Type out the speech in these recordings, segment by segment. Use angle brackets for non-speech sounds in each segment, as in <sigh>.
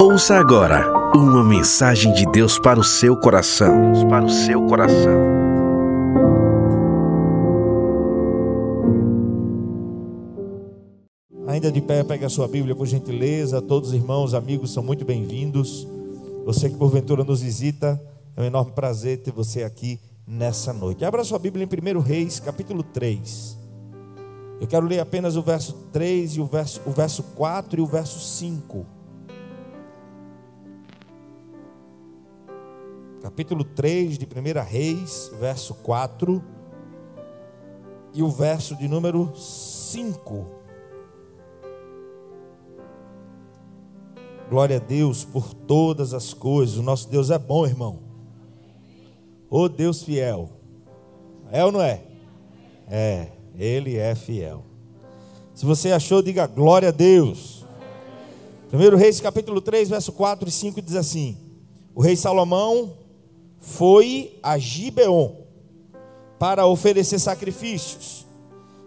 Ouça agora uma mensagem de Deus para o seu coração. Deus para o seu coração. Ainda de pé, pega a sua Bíblia por gentileza. Todos os irmãos, amigos são muito bem-vindos. Você que porventura nos visita, é um enorme prazer ter você aqui nessa noite. Abra sua Bíblia em 1 Reis, capítulo 3. Eu quero ler apenas o verso 3 e o verso, o verso 4 e o verso 5. Capítulo 3 de 1 Reis, verso 4 e o verso de número 5. Glória a Deus por todas as coisas. O nosso Deus é bom, irmão. O Deus fiel. É ou não é? É. Ele é fiel. Se você achou, diga glória a Deus. 1 Reis capítulo 3, verso 4 e 5 diz assim: O rei Salomão foi a Gibeon para oferecer sacrifícios,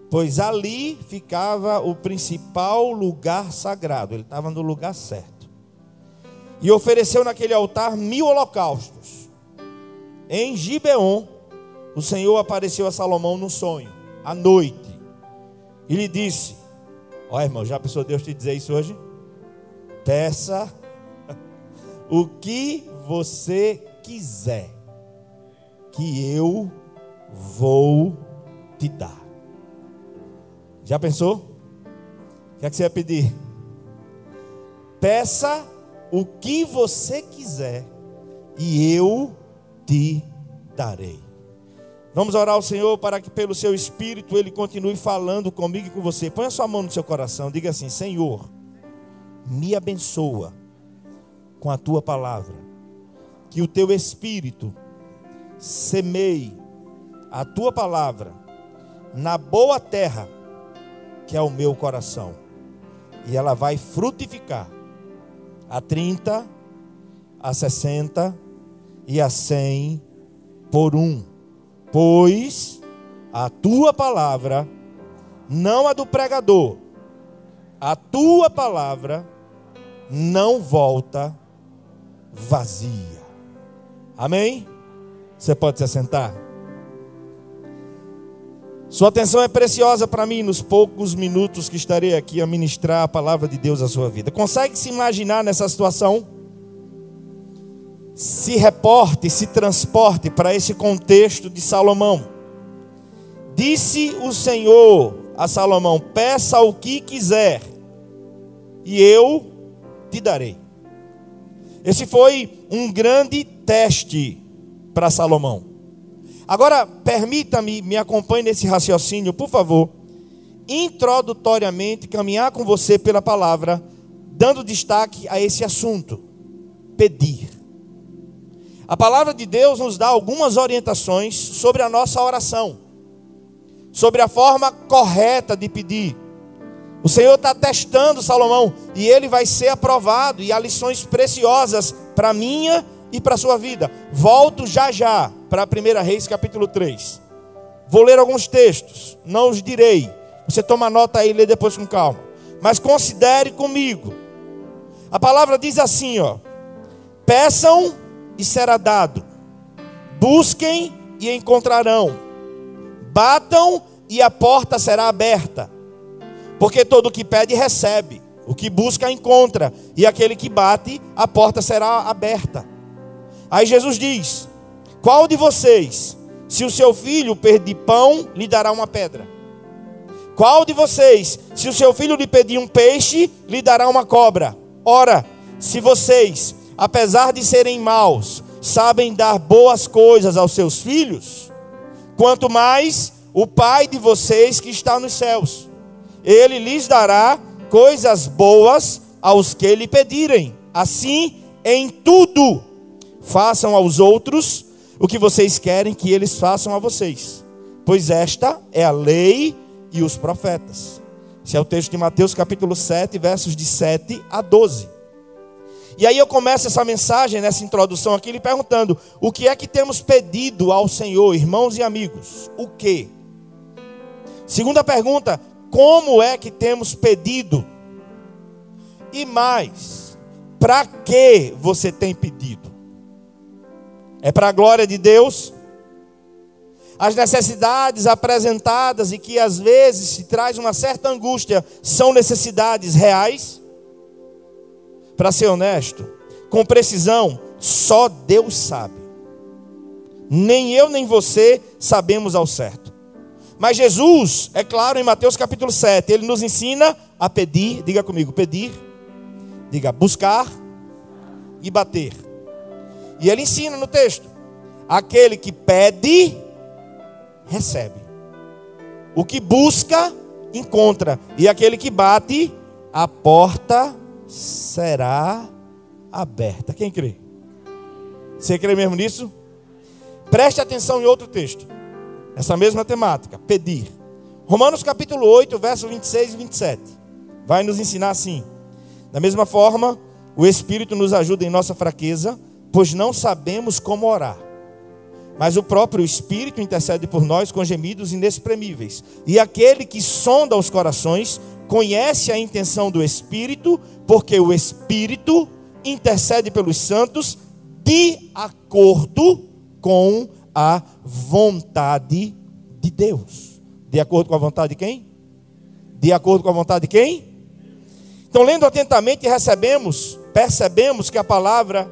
pois ali ficava o principal lugar sagrado, ele estava no lugar certo. E ofereceu naquele altar mil holocaustos. Em Gibeon, o Senhor apareceu a Salomão no sonho à noite e lhe disse: Ó irmão, já pensou Deus te dizer isso hoje? Peça <laughs> o que você quiser, que eu vou te dar. Já pensou? O que é que você vai pedir? Peça o que você quiser, e eu te darei. Vamos orar ao Senhor para que, pelo seu Espírito, Ele continue falando comigo e com você. Põe a sua mão no seu coração, diga assim: Senhor, me abençoa com a tua palavra, que o teu Espírito semeie a tua palavra na boa terra, que é o meu coração, e ela vai frutificar a 30, a 60 e a 100 por um pois a tua palavra, não a do pregador, a tua palavra não volta vazia. Amém? Você pode se assentar? Sua atenção é preciosa para mim nos poucos minutos que estarei aqui a ministrar a palavra de Deus à sua vida. Consegue se imaginar nessa situação? Se reporte, se transporte para esse contexto de Salomão. Disse o Senhor a Salomão: Peça o que quiser, e eu te darei. Esse foi um grande teste para Salomão. Agora, permita-me, me acompanhe nesse raciocínio, por favor, introdutoriamente caminhar com você pela palavra, dando destaque a esse assunto: pedir. A palavra de Deus nos dá algumas orientações sobre a nossa oração, sobre a forma correta de pedir. O Senhor está testando Salomão e ele vai ser aprovado, e há lições preciosas para a minha e para a sua vida. Volto já já para a 1 Reis, capítulo 3. Vou ler alguns textos, não os direi. Você toma nota aí e lê depois com calma. Mas considere comigo. A palavra diz assim, ó: Peçam e será dado. Busquem e encontrarão. Batam e a porta será aberta. Porque todo o que pede recebe, o que busca encontra, e aquele que bate, a porta será aberta. Aí Jesus diz: Qual de vocês, se o seu filho pedir pão, lhe dará uma pedra? Qual de vocês, se o seu filho lhe pedir um peixe, lhe dará uma cobra? Ora, se vocês, apesar de serem maus, sabem dar boas coisas aos seus filhos, quanto mais o Pai de vocês que está nos céus. Ele lhes dará coisas boas aos que lhe pedirem. Assim, em tudo, façam aos outros o que vocês querem que eles façam a vocês, pois esta é a lei e os profetas. Esse é o texto de Mateus capítulo 7, versos de 7 a 12. E aí eu começo essa mensagem, nessa introdução aqui, lhe perguntando: o que é que temos pedido ao Senhor, irmãos e amigos? O que? Segunda pergunta: como é que temos pedido? E mais, para que você tem pedido? É para a glória de Deus? As necessidades apresentadas e que às vezes se traz uma certa angústia são necessidades reais? Para ser honesto, com precisão, só Deus sabe. Nem eu nem você sabemos ao certo. Mas Jesus, é claro, em Mateus capítulo 7, ele nos ensina a pedir, diga comigo, pedir, diga buscar e bater. E ele ensina no texto: aquele que pede, recebe. O que busca, encontra. E aquele que bate, a porta será aberta. Quem crê? Você crê mesmo nisso? Preste atenção em outro texto. Essa mesma temática, pedir. Romanos capítulo 8, versos 26 e 27. Vai nos ensinar assim: Da mesma forma, o Espírito nos ajuda em nossa fraqueza, pois não sabemos como orar. Mas o próprio Espírito intercede por nós com gemidos inexprimíveis. E aquele que sonda os corações conhece a intenção do Espírito, porque o Espírito intercede pelos santos de acordo com a vontade de Deus. De acordo com a vontade de quem? De acordo com a vontade de quem? Então, lendo atentamente, recebemos, percebemos que a palavra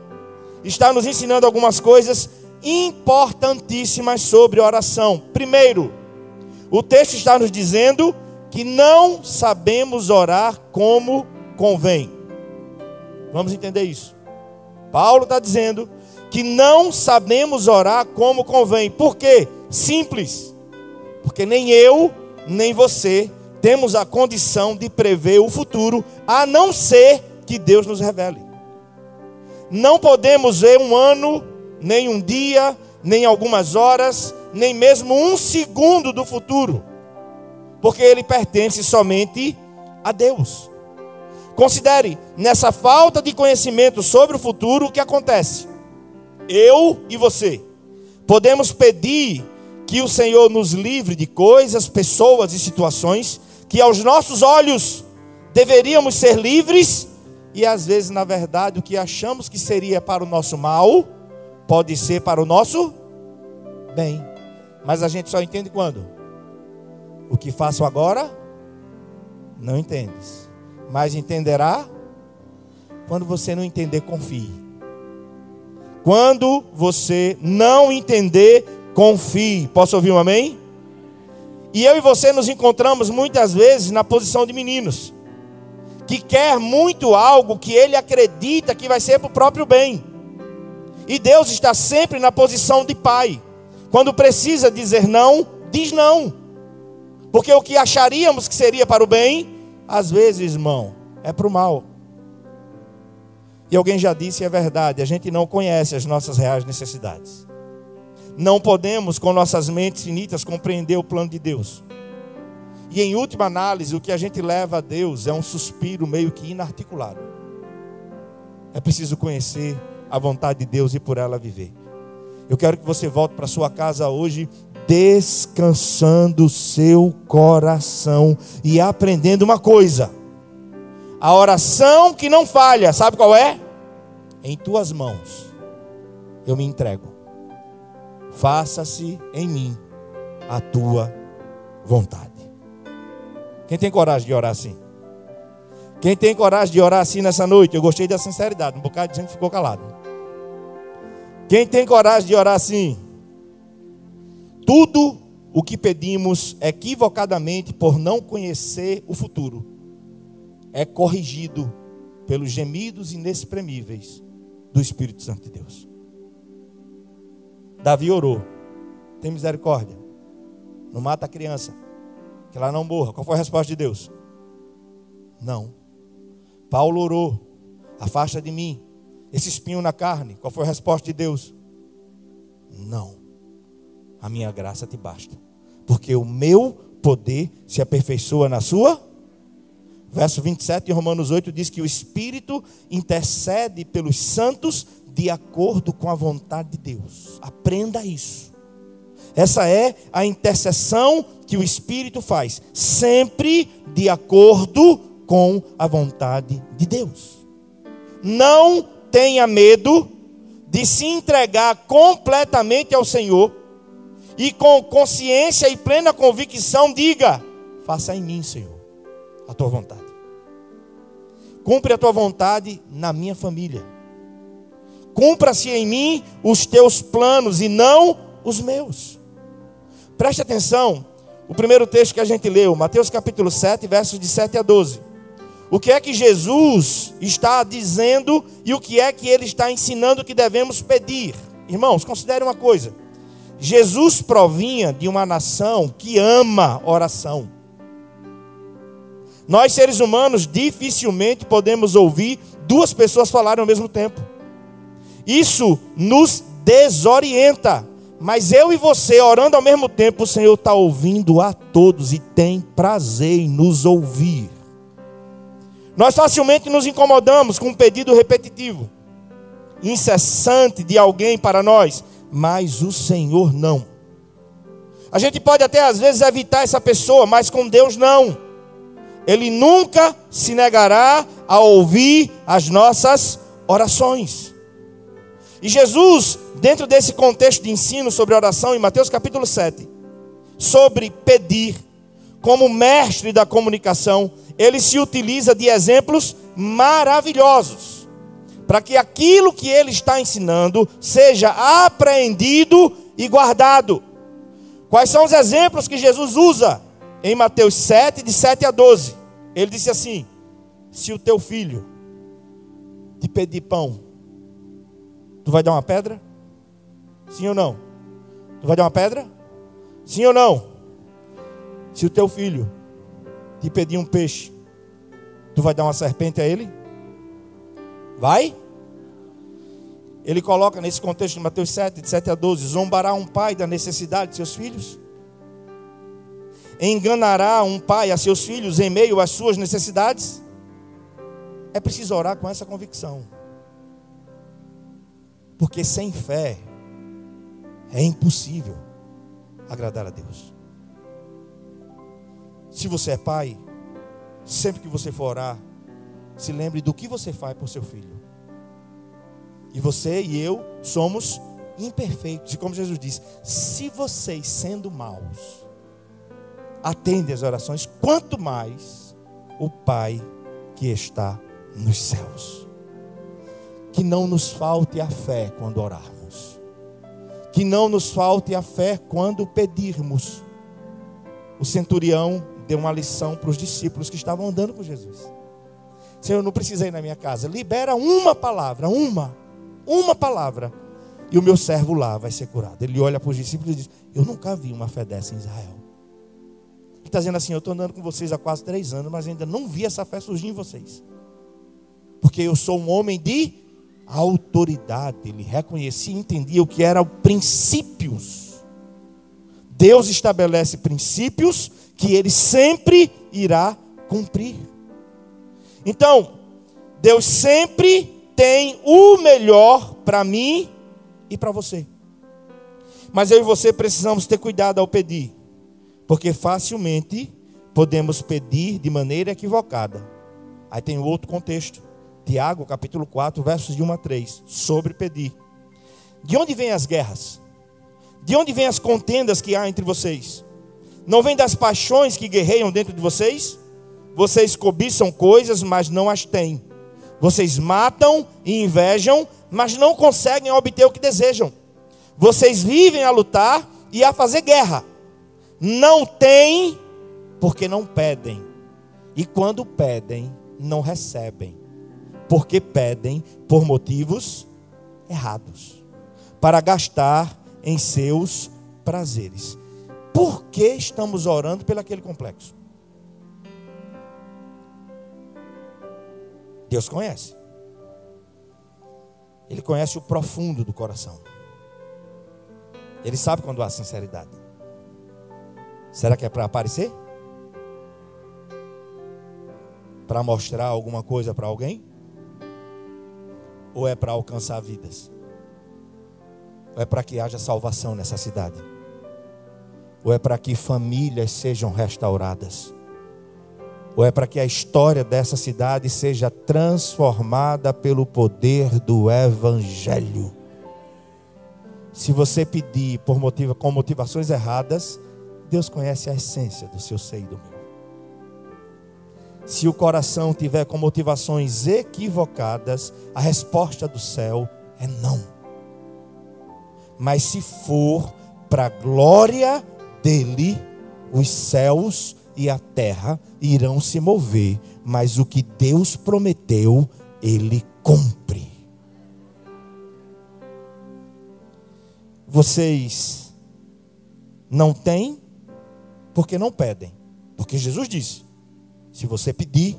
está nos ensinando algumas coisas importantíssimas sobre oração. Primeiro, o texto está nos dizendo que não sabemos orar como convém. Vamos entender isso. Paulo está dizendo que não sabemos orar como convém. Por quê? Simples. Porque nem eu, nem você temos a condição de prever o futuro, a não ser que Deus nos revele. Não podemos ver um ano nem um dia, nem algumas horas, nem mesmo um segundo do futuro, porque ele pertence somente a Deus. Considere, nessa falta de conhecimento sobre o futuro, o que acontece? Eu e você podemos pedir que o Senhor nos livre de coisas, pessoas e situações que aos nossos olhos deveríamos ser livres e às vezes, na verdade, o que achamos que seria para o nosso mal pode ser para o nosso bem. Mas a gente só entende quando? O que faço agora, não entendes. Mas entenderá quando você não entender, confie. Quando você não entender, confie. Posso ouvir um amém? E eu e você nos encontramos muitas vezes na posição de meninos, que quer muito algo que ele acredita que vai ser para o próprio bem. E Deus está sempre na posição de pai. Quando precisa dizer não, diz não. Porque o que acharíamos que seria para o bem, às vezes, irmão, é para o mal. E alguém já disse, é verdade, a gente não conhece as nossas reais necessidades. Não podemos, com nossas mentes finitas, compreender o plano de Deus. E em última análise, o que a gente leva a Deus é um suspiro meio que inarticulado. É preciso conhecer a vontade de Deus e por ela viver. Eu quero que você volte para sua casa hoje descansando seu coração e aprendendo uma coisa. A oração que não falha, sabe qual é? Em tuas mãos eu me entrego. Faça-se em mim a tua vontade. Quem tem coragem de orar assim? Quem tem coragem de orar assim nessa noite? Eu gostei da sinceridade. Um bocado de gente ficou calado. Quem tem coragem de orar assim? Tudo o que pedimos equivocadamente por não conhecer o futuro é corrigido pelos gemidos inexprimíveis do Espírito Santo de Deus. Davi orou: tem misericórdia, não mata a criança, que ela não morra. Qual foi a resposta de Deus? Não. Paulo orou: afasta de mim esse espinho na carne. Qual foi a resposta de Deus? Não. A minha graça te basta. Porque o meu poder se aperfeiçoa na sua. Verso 27 de Romanos 8 diz que o Espírito intercede pelos santos de acordo com a vontade de Deus. Aprenda isso. Essa é a intercessão que o Espírito faz, sempre de acordo com a vontade de Deus. Não tenha medo de se entregar completamente ao Senhor e com consciência e plena convicção diga: faça em mim, Senhor, a tua vontade. Cumpre a tua vontade na minha família. Cumpra-se em mim os teus planos e não os meus. Preste atenção, o primeiro texto que a gente leu, Mateus capítulo 7, versos de 7 a 12. O que é que Jesus está dizendo e o que é que ele está ensinando que devemos pedir? Irmãos, considere uma coisa. Jesus provinha de uma nação que ama oração. Nós, seres humanos, dificilmente podemos ouvir duas pessoas falarem ao mesmo tempo. Isso nos desorienta. Mas eu e você, orando ao mesmo tempo, o Senhor está ouvindo a todos e tem prazer em nos ouvir. Nós facilmente nos incomodamos com um pedido repetitivo, incessante de alguém para nós, mas o Senhor não. A gente pode até às vezes evitar essa pessoa, mas com Deus não. Ele nunca se negará a ouvir as nossas orações. E Jesus, dentro desse contexto de ensino sobre oração, em Mateus capítulo 7, sobre pedir, como mestre da comunicação, ele se utiliza de exemplos maravilhosos, para que aquilo que ele está ensinando seja apreendido e guardado. Quais são os exemplos que Jesus usa? Em Mateus 7, de 7 a 12, ele disse assim: Se o teu filho te pedir pão, tu vai dar uma pedra? Sim ou não? Tu vai dar uma pedra? Sim ou não? Se o teu filho te pedir um peixe, tu vai dar uma serpente a ele? Vai? Ele coloca nesse contexto de Mateus 7, de 7 a 12: zombará um pai da necessidade de seus filhos? Enganará um pai a seus filhos em meio às suas necessidades? É preciso orar com essa convicção. Porque sem fé é impossível agradar a Deus. Se você é pai, sempre que você for orar, se lembre do que você faz por seu filho. E você e eu somos imperfeitos. E como Jesus diz, se vocês sendo maus, atendem as orações, quanto mais o Pai que está nos céus. Que não nos falte a fé quando orarmos. Que não nos falte a fé quando pedirmos. O centurião deu uma lição para os discípulos que estavam andando com Jesus. Senhor, não precisa ir na minha casa. Libera uma palavra, uma, uma palavra. E o meu servo lá vai ser curado. Ele olha para os discípulos e diz: Eu nunca vi uma fé dessa em Israel. Ele está dizendo assim: Eu estou andando com vocês há quase três anos, mas ainda não vi essa fé surgir em vocês. Porque eu sou um homem de autoridade. Ele reconhecia e entendia o que eram princípios. Deus estabelece princípios que ele sempre irá cumprir. Então, Deus sempre tem o melhor para mim e para você. Mas eu e você precisamos ter cuidado ao pedir, porque facilmente podemos pedir de maneira equivocada. Aí tem outro contexto. Tiago, capítulo 4, versos de 1 a 3, sobre pedir. De onde vêm as guerras? De onde vêm as contendas que há entre vocês? Não vem das paixões que guerreiam dentro de vocês? Vocês cobiçam coisas, mas não as têm. Vocês matam e invejam, mas não conseguem obter o que desejam. Vocês vivem a lutar e a fazer guerra. Não têm, porque não pedem. E quando pedem, não recebem porque pedem por motivos errados, para gastar em seus prazeres. Por que estamos orando pelo aquele complexo? Deus conhece. Ele conhece o profundo do coração. Ele sabe quando há sinceridade. Será que é para aparecer? Para mostrar alguma coisa para alguém? Ou é para alcançar vidas? Ou é para que haja salvação nessa cidade? Ou é para que famílias sejam restauradas? Ou é para que a história dessa cidade seja transformada pelo poder do Evangelho. Se você pedir por motiva, com motivações erradas, Deus conhece a essência do seu seio do meu. Se o coração tiver com motivações equivocadas, a resposta do céu é não. Mas se for para a glória dele, os céus e a terra irão se mover, mas o que Deus prometeu, ele cumpre. Vocês não têm porque não pedem. Porque Jesus disse: se você pedir,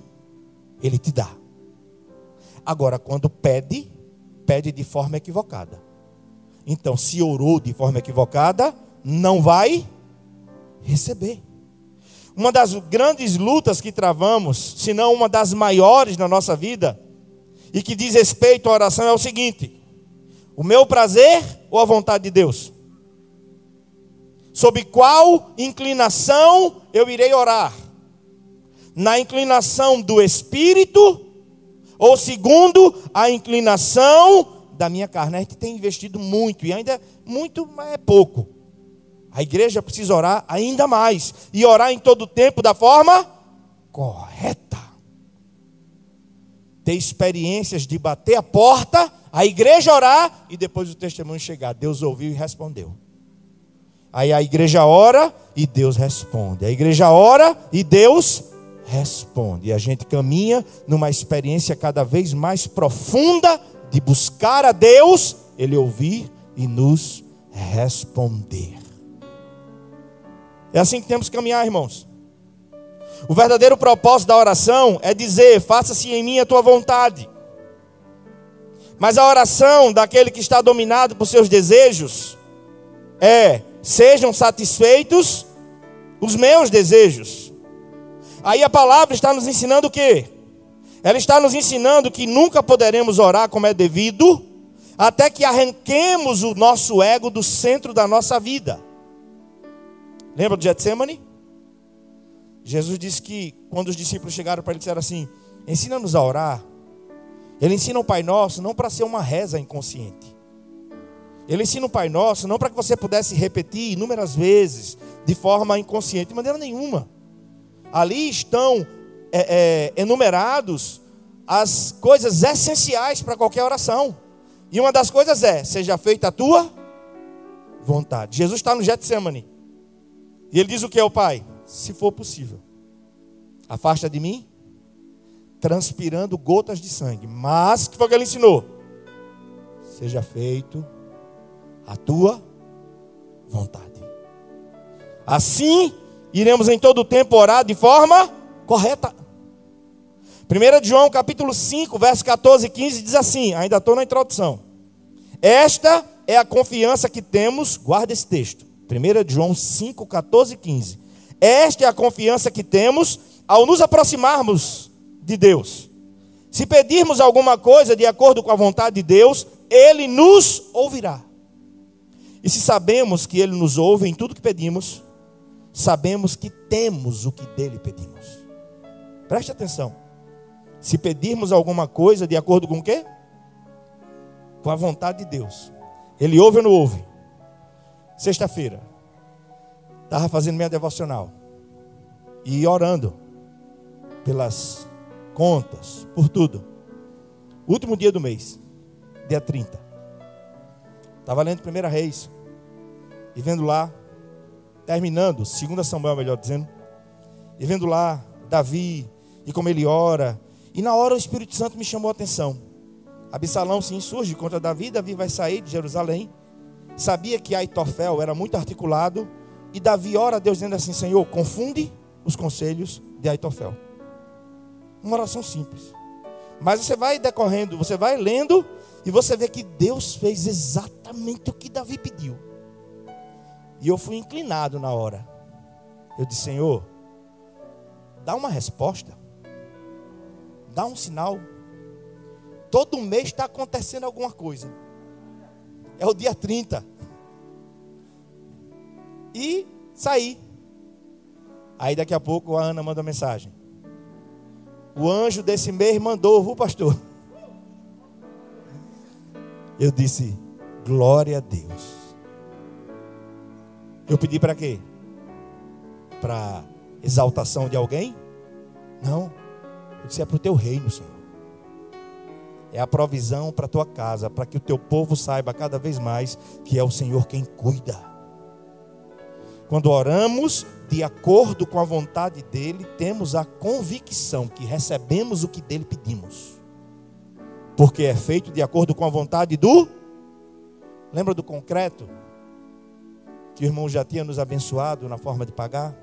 ele te dá. Agora, quando pede, pede de forma equivocada. Então, se orou de forma equivocada, não vai receber. Uma das grandes lutas que travamos, se não uma das maiores na nossa vida, e que diz respeito à oração é o seguinte: o meu prazer ou a vontade de Deus? Sob qual inclinação eu irei orar? Na inclinação do espírito ou segundo a inclinação da minha carne? A gente tem investido muito e ainda muito, mas é pouco a igreja precisa orar ainda mais e orar em todo o tempo da forma correta. Ter experiências de bater a porta, a igreja orar e depois o testemunho chegar. Deus ouviu e respondeu. Aí a igreja ora e Deus responde. A igreja ora e Deus responde. E a gente caminha numa experiência cada vez mais profunda de buscar a Deus, Ele ouvir e nos responder. É assim que temos que caminhar, irmãos. O verdadeiro propósito da oração é dizer: faça-se em mim a tua vontade. Mas a oração daquele que está dominado por seus desejos é: sejam satisfeitos os meus desejos. Aí a palavra está nos ensinando o quê? Ela está nos ensinando que nunca poderemos orar como é devido, até que arranquemos o nosso ego do centro da nossa vida. Lembra do Getsemane? Jesus disse que quando os discípulos chegaram para ele disseram assim: "Ensina-nos a orar". Ele ensina o Pai Nosso não para ser uma reza inconsciente. Ele ensina o Pai Nosso não para que você pudesse repetir inúmeras vezes de forma inconsciente, de maneira nenhuma. Ali estão é, é, enumerados as coisas essenciais para qualquer oração. E uma das coisas é: seja feita a tua vontade. Jesus está no Getsemane. E ele diz o que ao pai? Se for possível, afasta de mim, transpirando gotas de sangue. Mas, que foi que ele ensinou? Seja feito a tua vontade. Assim, iremos em todo o tempo orar de forma correta. 1 João capítulo 5, verso 14 e 15 diz assim, ainda estou na introdução. Esta é a confiança que temos, guarda esse texto 1 João 5, 14 e 15. Esta é a confiança que temos ao nos aproximarmos de Deus. Se pedirmos alguma coisa de acordo com a vontade de Deus, Ele nos ouvirá. E se sabemos que Ele nos ouve em tudo que pedimos, sabemos que temos o que dele pedimos. Preste atenção. Se pedirmos alguma coisa de acordo com o quê? Com a vontade de Deus. Ele ouve ou não ouve? Sexta-feira, estava fazendo minha devocional e orando pelas contas, por tudo. Último dia do mês, dia 30. Estava lendo 1 Reis e vendo lá, terminando, 2 Samuel, melhor dizendo, e vendo lá Davi e como ele ora. E na hora o Espírito Santo me chamou a atenção. Absalão se insurge contra Davi, Davi vai sair de Jerusalém sabia que Aitofel era muito articulado, e Davi ora a Deus dizendo assim: Senhor, confunde os conselhos de Aitofel. Uma oração simples. Mas você vai decorrendo, você vai lendo, e você vê que Deus fez exatamente o que Davi pediu. E eu fui inclinado na hora. Eu disse: Senhor, dá uma resposta, dá um sinal. Todo mês está acontecendo alguma coisa. É o dia 30. E saí. Aí daqui a pouco a Ana manda mensagem. o anjo desse mês mandou, viu, pastor? Eu disse: Glória a Deus. Eu pedi para quê? Para exaltação de alguém? Não. Eu disse: é para o teu reino, Senhor. É a provisão para a tua casa, para que o teu povo saiba cada vez mais que é o Senhor quem cuida. Quando oramos de acordo com a vontade dEle, temos a convicção que recebemos o que dEle pedimos. Porque é feito de acordo com a vontade do. Lembra do concreto? Que o irmão já tinha nos abençoado na forma de pagar?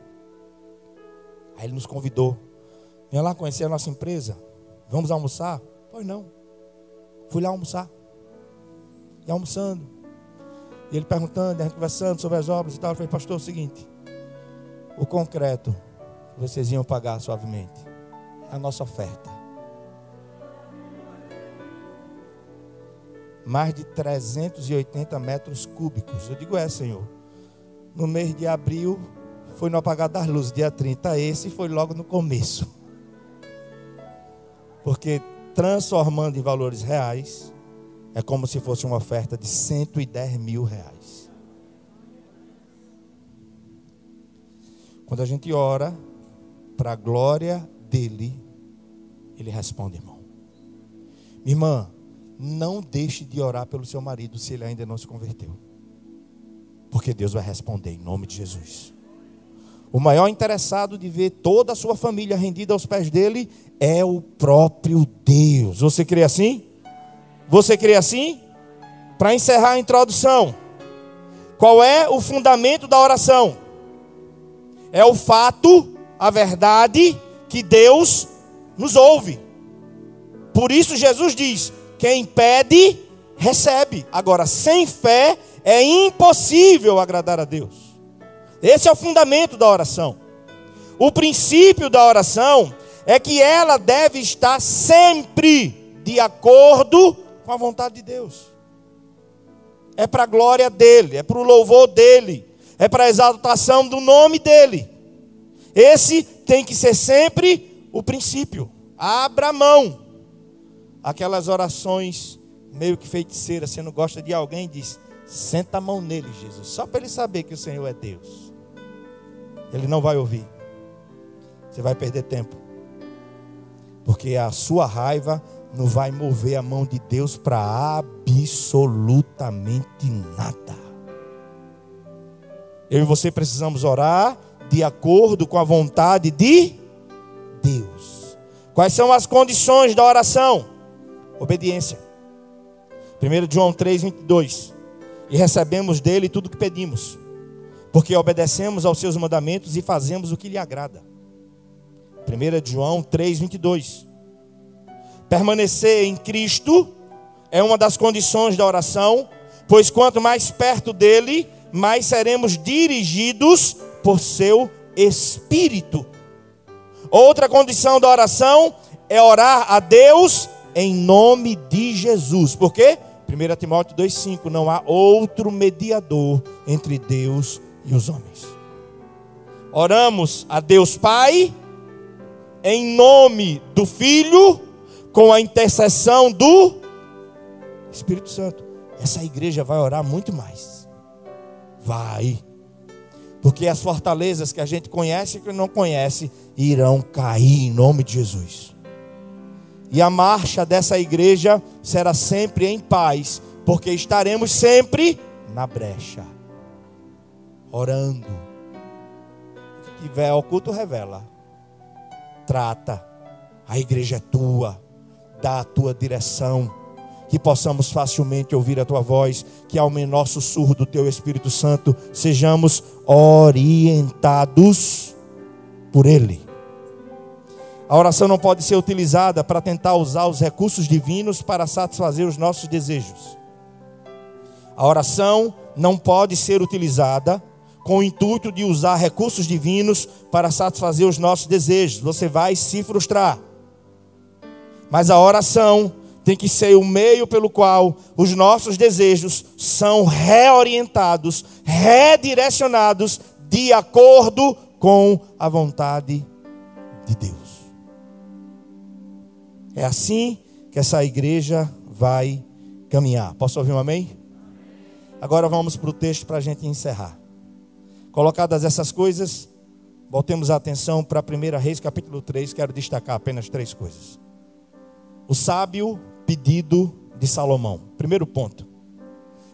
Aí ele nos convidou. Venha lá conhecer a nossa empresa. Vamos almoçar? Pois não. Fui lá almoçar. E almoçando. E ele perguntando, a gente conversando sobre as obras e tal. Eu falei, pastor, é o seguinte: o concreto vocês iam pagar suavemente a nossa oferta. Mais de 380 metros cúbicos. Eu digo, é, Senhor. No mês de abril, foi no apagar das luzes, dia 30. Esse foi logo no começo. Porque transformando em valores reais, é como se fosse uma oferta de 110 mil reais. Quando a gente ora para a glória dele, ele responde, irmão. Irmã, não deixe de orar pelo seu marido se ele ainda não se converteu. Porque Deus vai responder em nome de Jesus. O maior interessado de ver toda a sua família rendida aos pés dele é o próprio Deus. Você crê assim? Você crê assim? Para encerrar a introdução, qual é o fundamento da oração? É o fato, a verdade, que Deus nos ouve. Por isso Jesus diz: quem pede, recebe. Agora, sem fé, é impossível agradar a Deus. Esse é o fundamento da oração. O princípio da oração é que ela deve estar sempre de acordo com a vontade de Deus. É para a glória dele, é para o louvor dele, é para a exaltação do nome dele. Esse tem que ser sempre o princípio. Abra mão. Aquelas orações meio que feiticeiras, você não gosta de alguém, diz: senta a mão nele, Jesus, só para ele saber que o Senhor é Deus. Ele não vai ouvir. Você vai perder tempo. Porque a sua raiva não vai mover a mão de Deus para absolutamente nada. Eu e você precisamos orar de acordo com a vontade de Deus. Quais são as condições da oração? Obediência. 1 João 3, 22. E recebemos dele tudo o que pedimos porque obedecemos aos seus mandamentos e fazemos o que lhe agrada. 1 João 3:22. Permanecer em Cristo é uma das condições da oração, pois quanto mais perto dele, mais seremos dirigidos por seu espírito. Outra condição da oração é orar a Deus em nome de Jesus. Por quê? 1 Timóteo 2,5: Não há outro mediador entre Deus e os homens. Oramos a Deus Pai, em nome do Filho, com a intercessão do Espírito Santo. Essa igreja vai orar muito mais. Vai. Porque as fortalezas que a gente conhece e que não conhece irão cair em nome de Jesus. E a marcha dessa igreja será sempre em paz, porque estaremos sempre na brecha orando. Se tiver oculto, revela. Trata. A igreja é tua. Dá a tua direção. Que possamos facilmente ouvir a tua voz. Que ao menor sussurro do teu Espírito Santo sejamos orientados por Ele. A oração não pode ser utilizada para tentar usar os recursos divinos para satisfazer os nossos desejos. A oração não pode ser utilizada com o intuito de usar recursos divinos para satisfazer os nossos desejos. Você vai se frustrar. Mas a oração tem que ser o meio pelo qual os nossos desejos são reorientados, redirecionados de acordo com a vontade de Deus. É assim que essa igreja vai caminhar. Posso ouvir um amém? Agora vamos para o texto para a gente encerrar. Colocadas essas coisas, voltemos a atenção para 1 Reis capítulo 3. Quero destacar apenas três coisas. O sábio pedido de Salomão. Primeiro ponto.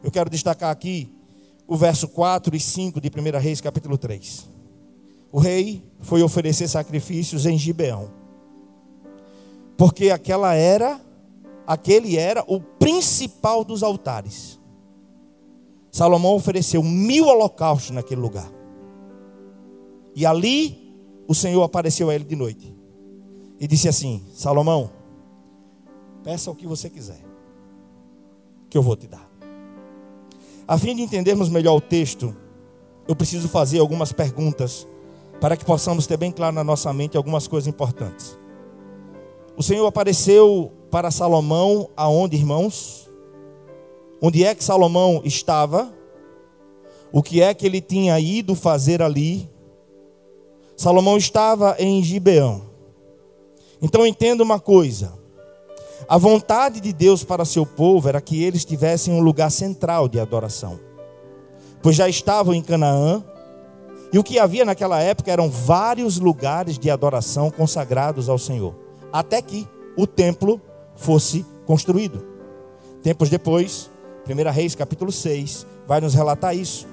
Eu quero destacar aqui o verso 4 e 5 de 1 Reis capítulo 3. O rei foi oferecer sacrifícios em Gibeão. Porque aquela era, aquele era o principal dos altares. Salomão ofereceu mil holocaustos naquele lugar. E ali o Senhor apareceu a ele de noite. E disse assim: Salomão, peça o que você quiser, que eu vou te dar. A fim de entendermos melhor o texto, eu preciso fazer algumas perguntas para que possamos ter bem claro na nossa mente algumas coisas importantes. O Senhor apareceu para Salomão aonde, irmãos? Onde é que Salomão estava? O que é que ele tinha ido fazer ali? Salomão estava em Gibeão. Então entenda uma coisa: a vontade de Deus para seu povo era que eles tivessem um lugar central de adoração, pois já estavam em Canaã, e o que havia naquela época eram vários lugares de adoração consagrados ao Senhor, até que o templo fosse construído. Tempos depois, 1 Reis capítulo 6 vai nos relatar isso.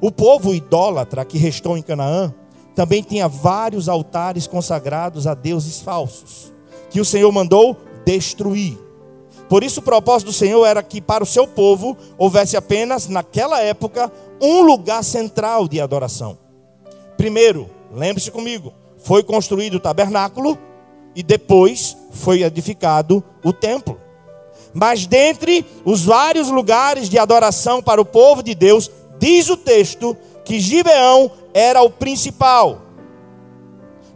O povo idólatra que restou em Canaã também tinha vários altares consagrados a deuses falsos, que o Senhor mandou destruir. Por isso, o propósito do Senhor era que para o seu povo houvesse apenas, naquela época, um lugar central de adoração. Primeiro, lembre-se comigo, foi construído o tabernáculo e depois foi edificado o templo. Mas dentre os vários lugares de adoração para o povo de Deus, diz o texto que Gibeão era o principal.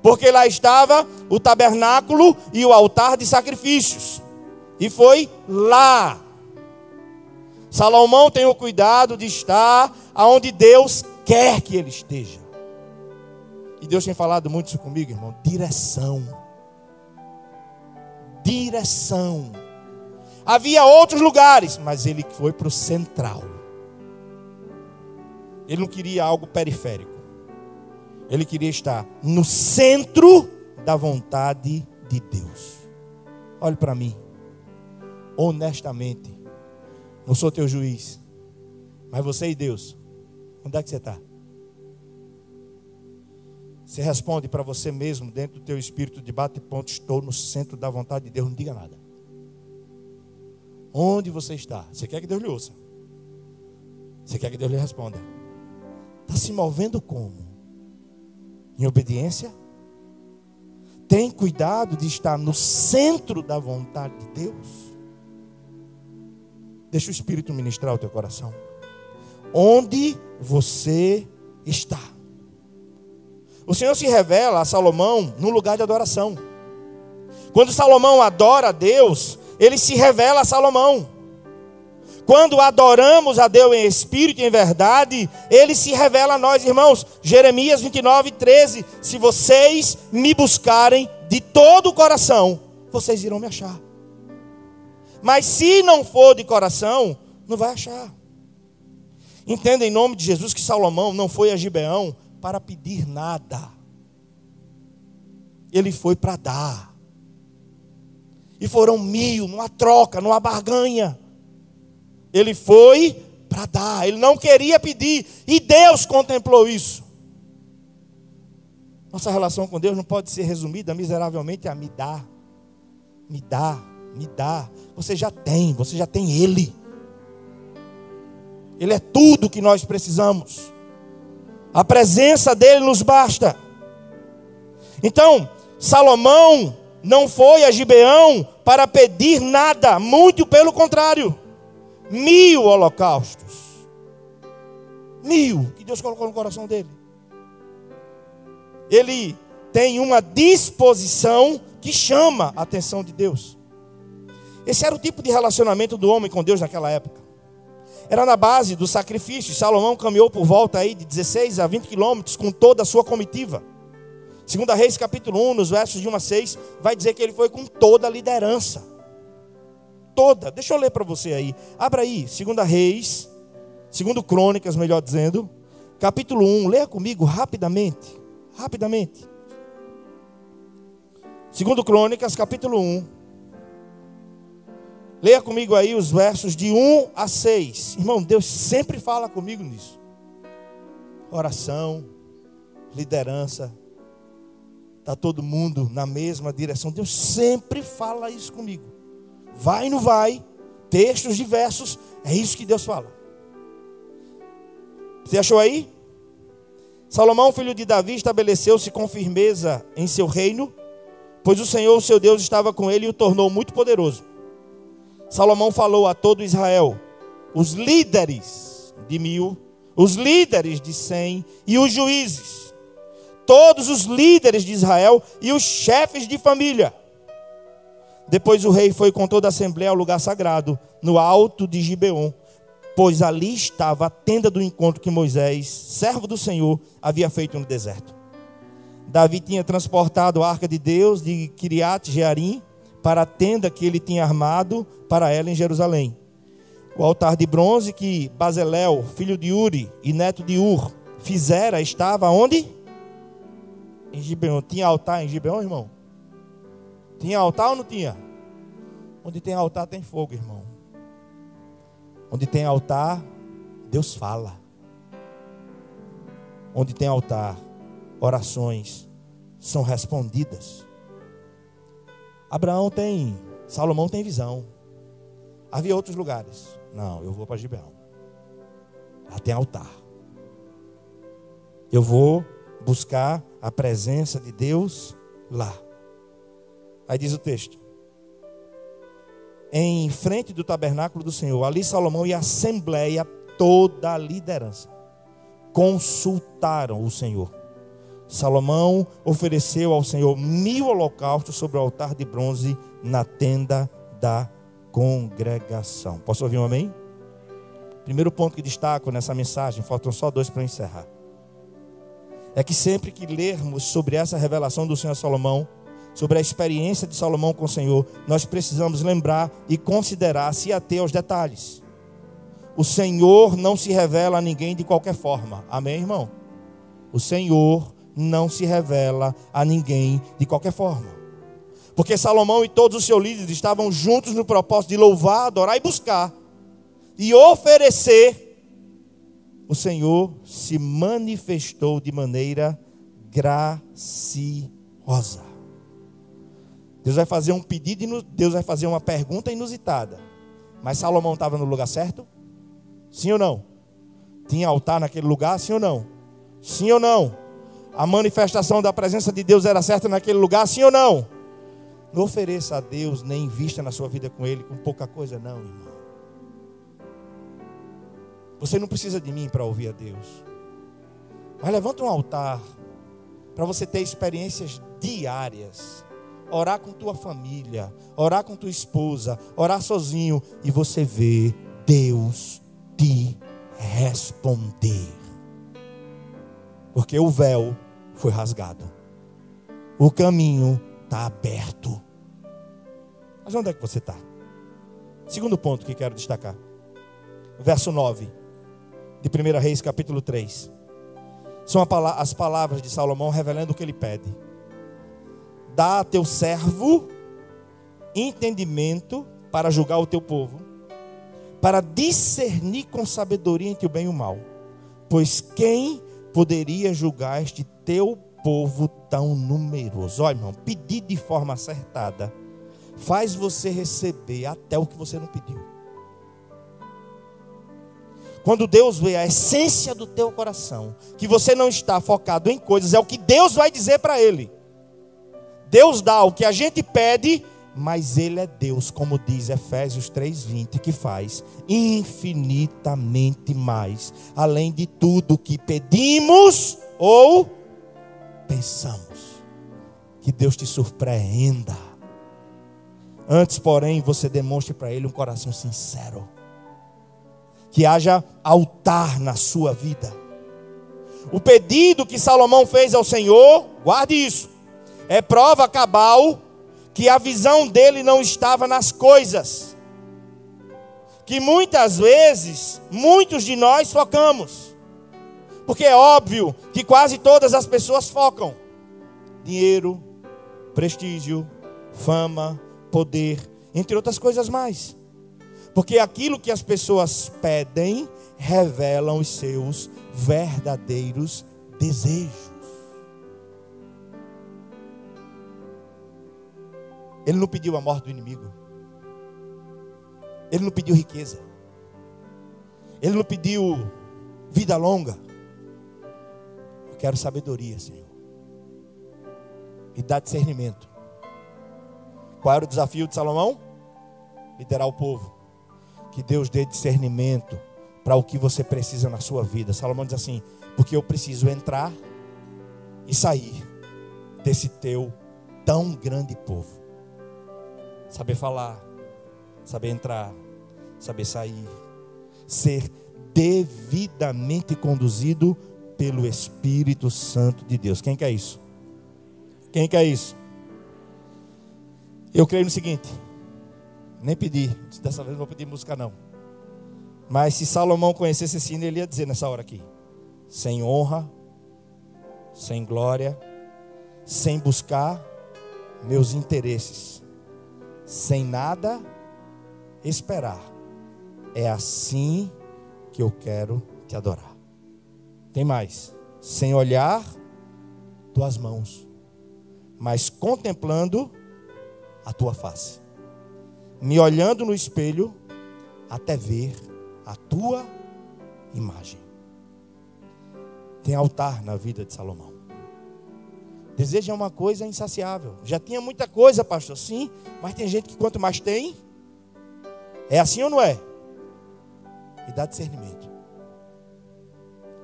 Porque lá estava o tabernáculo e o altar de sacrifícios. E foi lá. Salomão tem o cuidado de estar aonde Deus quer que ele esteja. E Deus tem falado muito isso comigo, irmão. Direção. Direção. Havia outros lugares, mas ele foi para o central. Ele não queria algo periférico. Ele queria estar no centro da vontade de Deus. Olhe para mim. Honestamente. Não sou teu juiz. Mas você e Deus. Onde é que você está? Você responde para você mesmo, dentro do teu espírito de bate-ponto, estou no centro da vontade de Deus, não diga nada. Onde você está? Você quer que Deus lhe ouça? Você quer que Deus lhe responda? Está se movendo como? Em obediência? Tem cuidado de estar no centro da vontade de Deus? Deixa o Espírito ministrar o teu coração. Onde você está? O Senhor se revela a Salomão no lugar de adoração. Quando Salomão adora a Deus, ele se revela a Salomão. Quando adoramos a Deus em espírito e em verdade, ele se revela a nós, irmãos. Jeremias 29, 13. Se vocês me buscarem de todo o coração, vocês irão me achar. Mas se não for de coração, não vai achar. Entenda em nome de Jesus que Salomão não foi a Gibeão para pedir nada. Ele foi para dar. E foram mil, numa troca, numa barganha. Ele foi para dar. Ele não queria pedir. E Deus contemplou isso. Nossa relação com Deus não pode ser resumida miseravelmente a me dar. Me dá, me dá. Você já tem, você já tem Ele. Ele é tudo que nós precisamos. A presença dele nos basta. Então, Salomão não foi a Gibeão para pedir nada, muito pelo contrário. Mil holocaustos. Mil que Deus colocou no coração dele. Ele tem uma disposição que chama a atenção de Deus. Esse era o tipo de relacionamento do homem com Deus naquela época era na base do sacrifício. Salomão caminhou por volta aí de 16 a 20 quilômetros com toda a sua comitiva. Segunda Reis, capítulo 1, nos versos de 1 a 6, vai dizer que ele foi com toda a liderança. Toda. Deixa eu ler para você aí. Abra aí, Segunda Reis, segundo Crônicas, melhor dizendo, capítulo 1. Leia comigo rapidamente. Rapidamente. Segundo Crônicas, capítulo 1. Leia comigo aí os versos de 1 a 6. Irmão, Deus sempre fala comigo nisso. Oração, liderança, Está todo mundo na mesma direção. Deus sempre fala isso comigo. Vai e não vai. Textos diversos. É isso que Deus fala. Você achou aí? Salomão, filho de Davi, estabeleceu-se com firmeza em seu reino, pois o Senhor, seu Deus, estava com ele e o tornou muito poderoso. Salomão falou a todo Israel, os líderes de mil, os líderes de cem e os juízes todos os líderes de Israel e os chefes de família. Depois o rei foi com toda a assembleia ao lugar sagrado, no alto de Gibeon, pois ali estava a tenda do encontro que Moisés, servo do Senhor, havia feito no deserto. Davi tinha transportado a arca de Deus de Kiriat Jearim para a tenda que ele tinha armado para ela em Jerusalém. O altar de bronze que Bazelel, filho de Uri e neto de Ur, fizera estava onde? Em Gibeon. Tinha altar em Gibeon, irmão? Tinha altar ou não tinha? Onde tem altar tem fogo, irmão. Onde tem altar, Deus fala. Onde tem altar, orações são respondidas. Abraão tem, Salomão tem visão. Havia outros lugares. Não, eu vou para Gibeão. Lá tem altar. Eu vou buscar a presença de Deus lá. Aí diz o texto: em frente do tabernáculo do Senhor, ali Salomão e a assembleia, toda a liderança, consultaram o Senhor. Salomão ofereceu ao Senhor mil holocaustos sobre o altar de bronze na tenda da congregação. Posso ouvir um amém? Primeiro ponto que destaco nessa mensagem, faltam só dois para encerrar é que sempre que lermos sobre essa revelação do Senhor Salomão, sobre a experiência de Salomão com o Senhor, nós precisamos lembrar e considerar, se ater aos detalhes. O Senhor não se revela a ninguém de qualquer forma. Amém, irmão? O Senhor não se revela a ninguém de qualquer forma. Porque Salomão e todos os seus líderes estavam juntos no propósito de louvar, adorar e buscar e oferecer o Senhor se manifestou de maneira graciosa. Deus vai fazer um pedido, Deus vai fazer uma pergunta inusitada. Mas Salomão estava no lugar certo? Sim ou não? Tinha altar naquele lugar? Sim ou não? Sim ou não? A manifestação da presença de Deus era certa naquele lugar? Sim ou não? Não ofereça a Deus nem invista na sua vida com Ele com pouca coisa, não, irmão. Você não precisa de mim para ouvir a Deus. Mas levanta um altar para você ter experiências diárias. Orar com tua família, orar com tua esposa, orar sozinho e você vê Deus te responder. Porque o véu foi rasgado. O caminho está aberto. Mas onde é que você está? Segundo ponto que quero destacar. Verso 9 de 1 Reis, capítulo 3. São as palavras de Salomão revelando o que ele pede. Dá a teu servo entendimento para julgar o teu povo, para discernir com sabedoria entre o bem e o mal. Pois quem poderia julgar este teu povo tão numeroso? Olha, irmão, pedir de forma acertada faz você receber até o que você não pediu. Quando Deus vê a essência do teu coração, que você não está focado em coisas, é o que Deus vai dizer para ele. Deus dá o que a gente pede, mas ele é Deus, como diz Efésios 3:20, que faz infinitamente mais, além de tudo que pedimos ou pensamos. Que Deus te surpreenda. Antes, porém, você demonstre para ele um coração sincero que haja altar na sua vida. O pedido que Salomão fez ao Senhor, guarde isso, é prova cabal que a visão dele não estava nas coisas. Que muitas vezes, muitos de nós focamos. Porque é óbvio que quase todas as pessoas focam: dinheiro, prestígio, fama, poder, entre outras coisas mais. Porque aquilo que as pessoas pedem revelam os seus verdadeiros desejos. Ele não pediu a morte do inimigo. Ele não pediu riqueza. Ele não pediu vida longa. Eu quero sabedoria, Senhor. E dar discernimento. Qual era o desafio de Salomão? Liderar o povo. Que Deus dê discernimento para o que você precisa na sua vida. Salomão diz assim: porque eu preciso entrar e sair desse teu tão grande povo. Saber falar, saber entrar, saber sair, ser devidamente conduzido pelo Espírito Santo de Deus. Quem quer isso? Quem quer isso? Eu creio no seguinte: nem pedi, dessa vez não vou pedir música não. Mas se Salomão conhecesse esse hino, ele ia dizer nessa hora aqui: sem honra, sem glória, sem buscar meus interesses, sem nada esperar. É assim que eu quero te adorar. Tem mais, sem olhar tuas mãos, mas contemplando a tua face, me olhando no espelho até ver a tua imagem. Tem altar na vida de Salomão. Deseja uma coisa insaciável. Já tinha muita coisa, pastor, sim, mas tem gente que quanto mais tem, é assim ou não é? Me dá discernimento.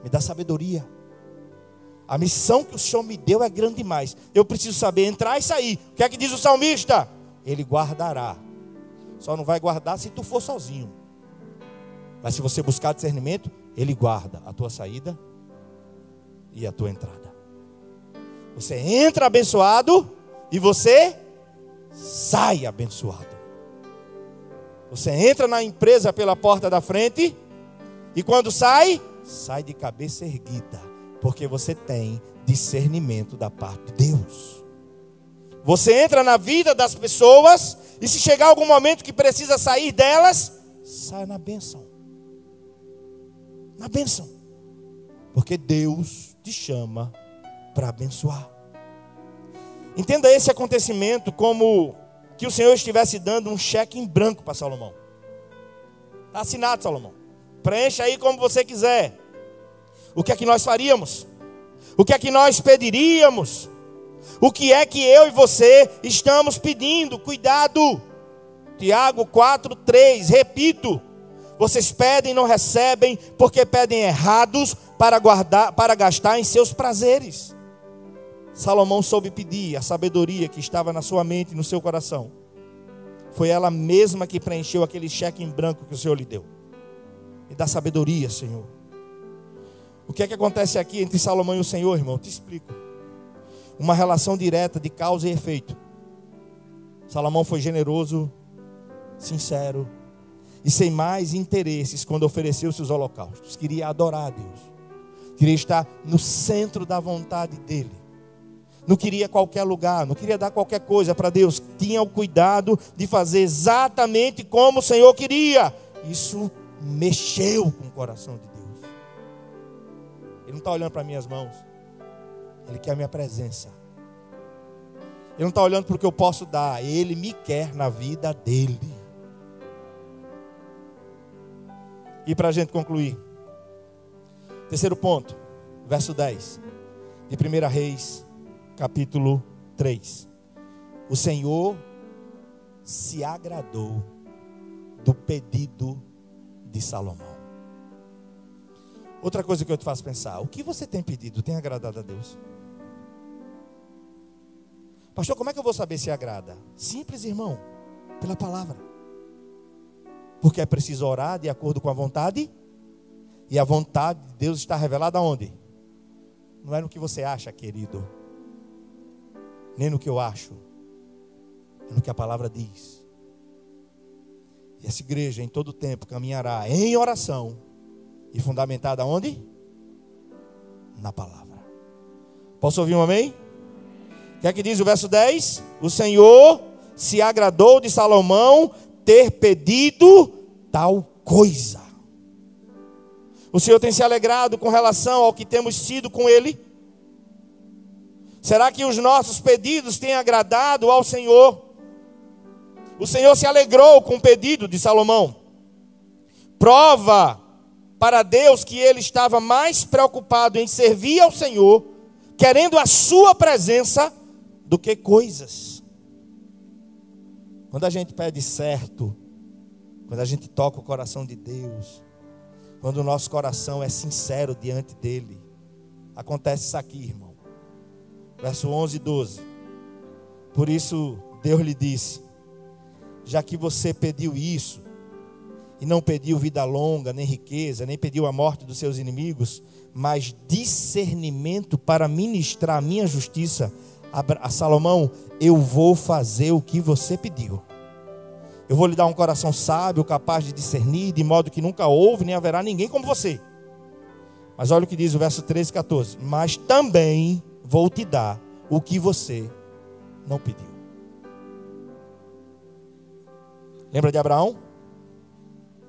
Me dá sabedoria. A missão que o Senhor me deu é grande demais. Eu preciso saber entrar e sair. O que é que diz o salmista? Ele guardará. Só não vai guardar se tu for sozinho. Mas se você buscar discernimento, Ele guarda a tua saída e a tua entrada. Você entra abençoado e você sai abençoado. Você entra na empresa pela porta da frente e quando sai, sai de cabeça erguida, porque você tem discernimento da parte de Deus. Você entra na vida das pessoas e se chegar algum momento que precisa sair delas, sai na bênção na bênção. Porque Deus te chama para abençoar. Entenda esse acontecimento como que o Senhor estivesse dando um cheque em branco para Salomão. Está assinado, Salomão. Preencha aí como você quiser. O que é que nós faríamos? O que é que nós pediríamos? O que é que eu e você estamos pedindo? Cuidado. Tiago 4, 3. Repito. Vocês pedem e não recebem, porque pedem errados para guardar, para gastar em seus prazeres. Salomão soube pedir a sabedoria que estava na sua mente e no seu coração. Foi ela mesma que preencheu aquele cheque em branco que o Senhor lhe deu. E dá sabedoria, Senhor. O que é que acontece aqui entre Salomão e o Senhor, irmão? Eu te explico. Uma relação direta de causa e efeito. Salomão foi generoso, sincero, e sem mais interesses quando ofereceu seus holocaustos. Queria adorar a Deus, queria estar no centro da vontade dEle. Não queria qualquer lugar, não queria dar qualquer coisa para Deus. Tinha o cuidado de fazer exatamente como o Senhor queria. Isso mexeu com o coração de Deus. Ele não está olhando para minhas mãos, Ele quer a minha presença. Ele não está olhando para o que eu posso dar, Ele me quer na vida dele. E para a gente concluir, terceiro ponto, verso 10, de 1 Reis, capítulo 3. O Senhor se agradou do pedido de Salomão. Outra coisa que eu te faço pensar: o que você tem pedido tem agradado a Deus? Pastor, como é que eu vou saber se agrada? Simples, irmão, pela palavra. Porque é preciso orar de acordo com a vontade. E a vontade de Deus está revelada onde? não é no que você acha, querido, nem no que eu acho, é no que a palavra diz. E essa igreja em todo tempo caminhará em oração e fundamentada onde? Na palavra. Posso ouvir um amém? O que é que diz o verso 10? O Senhor se agradou de Salomão ter pedido tal coisa. O Senhor tem se alegrado com relação ao que temos sido com Ele? Será que os nossos pedidos têm agradado ao Senhor? O Senhor se alegrou com o pedido de Salomão. Prova para Deus que ele estava mais preocupado em servir ao Senhor, querendo a sua presença, do que coisas. Quando a gente pede certo, quando a gente toca o coração de Deus, quando o nosso coração é sincero diante dele, acontece isso aqui, irmão. Verso 11 e 12. Por isso, Deus lhe disse: Já que você pediu isso, e não pediu vida longa, nem riqueza, nem pediu a morte dos seus inimigos, mas discernimento para ministrar a minha justiça a Salomão, eu vou fazer o que você pediu. Eu vou lhe dar um coração sábio, capaz de discernir, de modo que nunca houve nem haverá ninguém como você. Mas olha o que diz o verso 13 e 14: Mas também vou te dar o que você não pediu. Lembra de Abraão?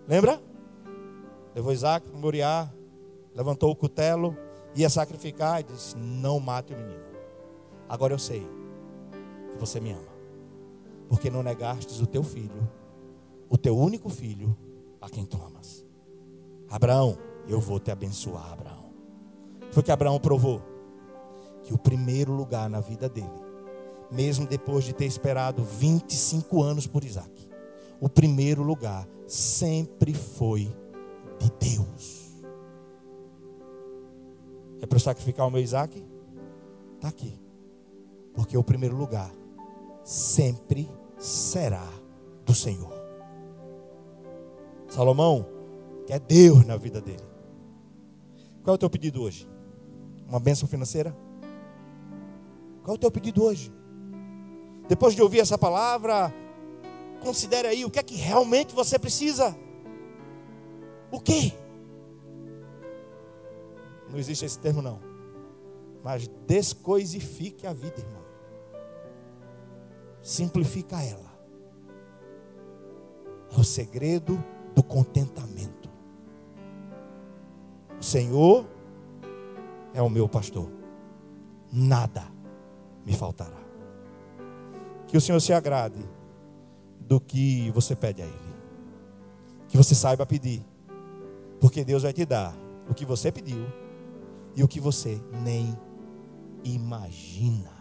Lembra? Levou Isaac para Moriá, levantou o cutelo, ia sacrificar e disse: Não mate o menino. Agora eu sei que você me ama porque não negastes o teu filho, o teu único filho, a quem tu amas. Abraão, eu vou te abençoar, Abraão. Foi que Abraão provou que o primeiro lugar na vida dele, mesmo depois de ter esperado 25 anos por Isaac, o primeiro lugar sempre foi de Deus. É para eu sacrificar o meu Isaac? Está aqui. Porque o primeiro lugar sempre será do Senhor. Salomão quer Deus na vida dele. Qual é o teu pedido hoje? Uma bênção financeira? Qual é o teu pedido hoje? Depois de ouvir essa palavra, considere aí o que é que realmente você precisa. O que? Não existe esse termo não. Mas descoisifique a vida, irmão simplifica ela. É o segredo do contentamento. O Senhor é o meu pastor, nada me faltará. Que o Senhor se agrade do que você pede a Ele, que você saiba pedir, porque Deus vai te dar o que você pediu e o que você nem imagina.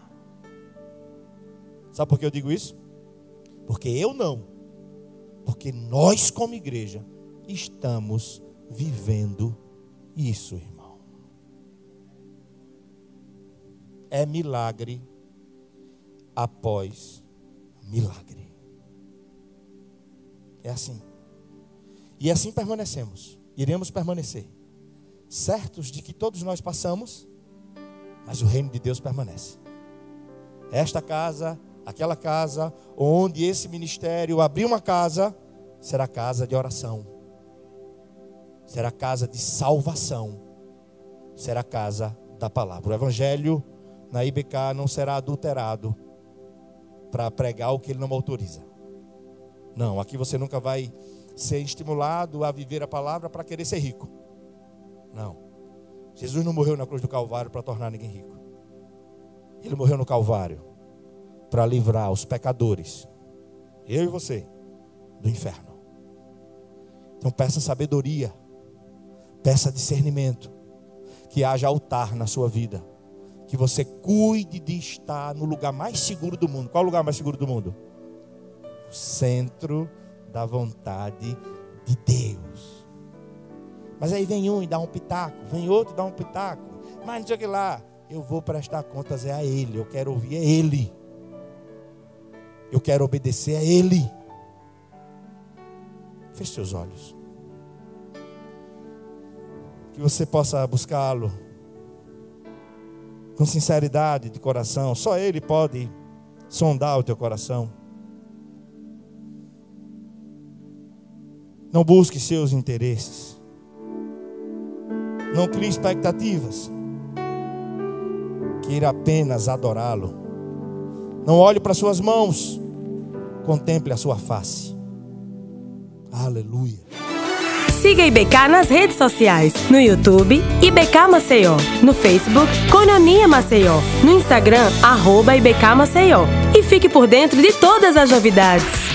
Sabe por que eu digo isso? Porque eu não. Porque nós, como igreja, estamos vivendo isso, irmão. É milagre após milagre. É assim. E assim permanecemos. Iremos permanecer. Certos de que todos nós passamos, mas o reino de Deus permanece. Esta casa aquela casa onde esse ministério abrir uma casa, será casa de oração, será casa de salvação, será casa da palavra. O evangelho na IBK não será adulterado para pregar o que ele não autoriza. Não, aqui você nunca vai ser estimulado a viver a palavra para querer ser rico. Não. Jesus não morreu na cruz do Calvário para tornar ninguém rico. Ele morreu no Calvário para livrar os pecadores, eu e você, do inferno. Então peça sabedoria, peça discernimento, que haja altar na sua vida, que você cuide de estar no lugar mais seguro do mundo. Qual o lugar mais seguro do mundo? O centro da vontade de Deus. Mas aí vem um e dá um pitaco, vem outro e dá um pitaco. Mas não sei o que lá. Eu vou prestar contas é a Ele, eu quero ouvir é Ele. Eu quero obedecer a Ele. Feche seus olhos. Que você possa buscá-lo. com sinceridade de coração. Só Ele pode sondar o teu coração. Não busque seus interesses. Não crie expectativas. Queira apenas adorá-lo. Não olhe para suas mãos. Contemple a sua face. Aleluia. Siga IBK nas redes sociais, no YouTube, IBK Maceió, no Facebook, Cononia Maceió, no Instagram, arroba IBK Maceió. E fique por dentro de todas as novidades.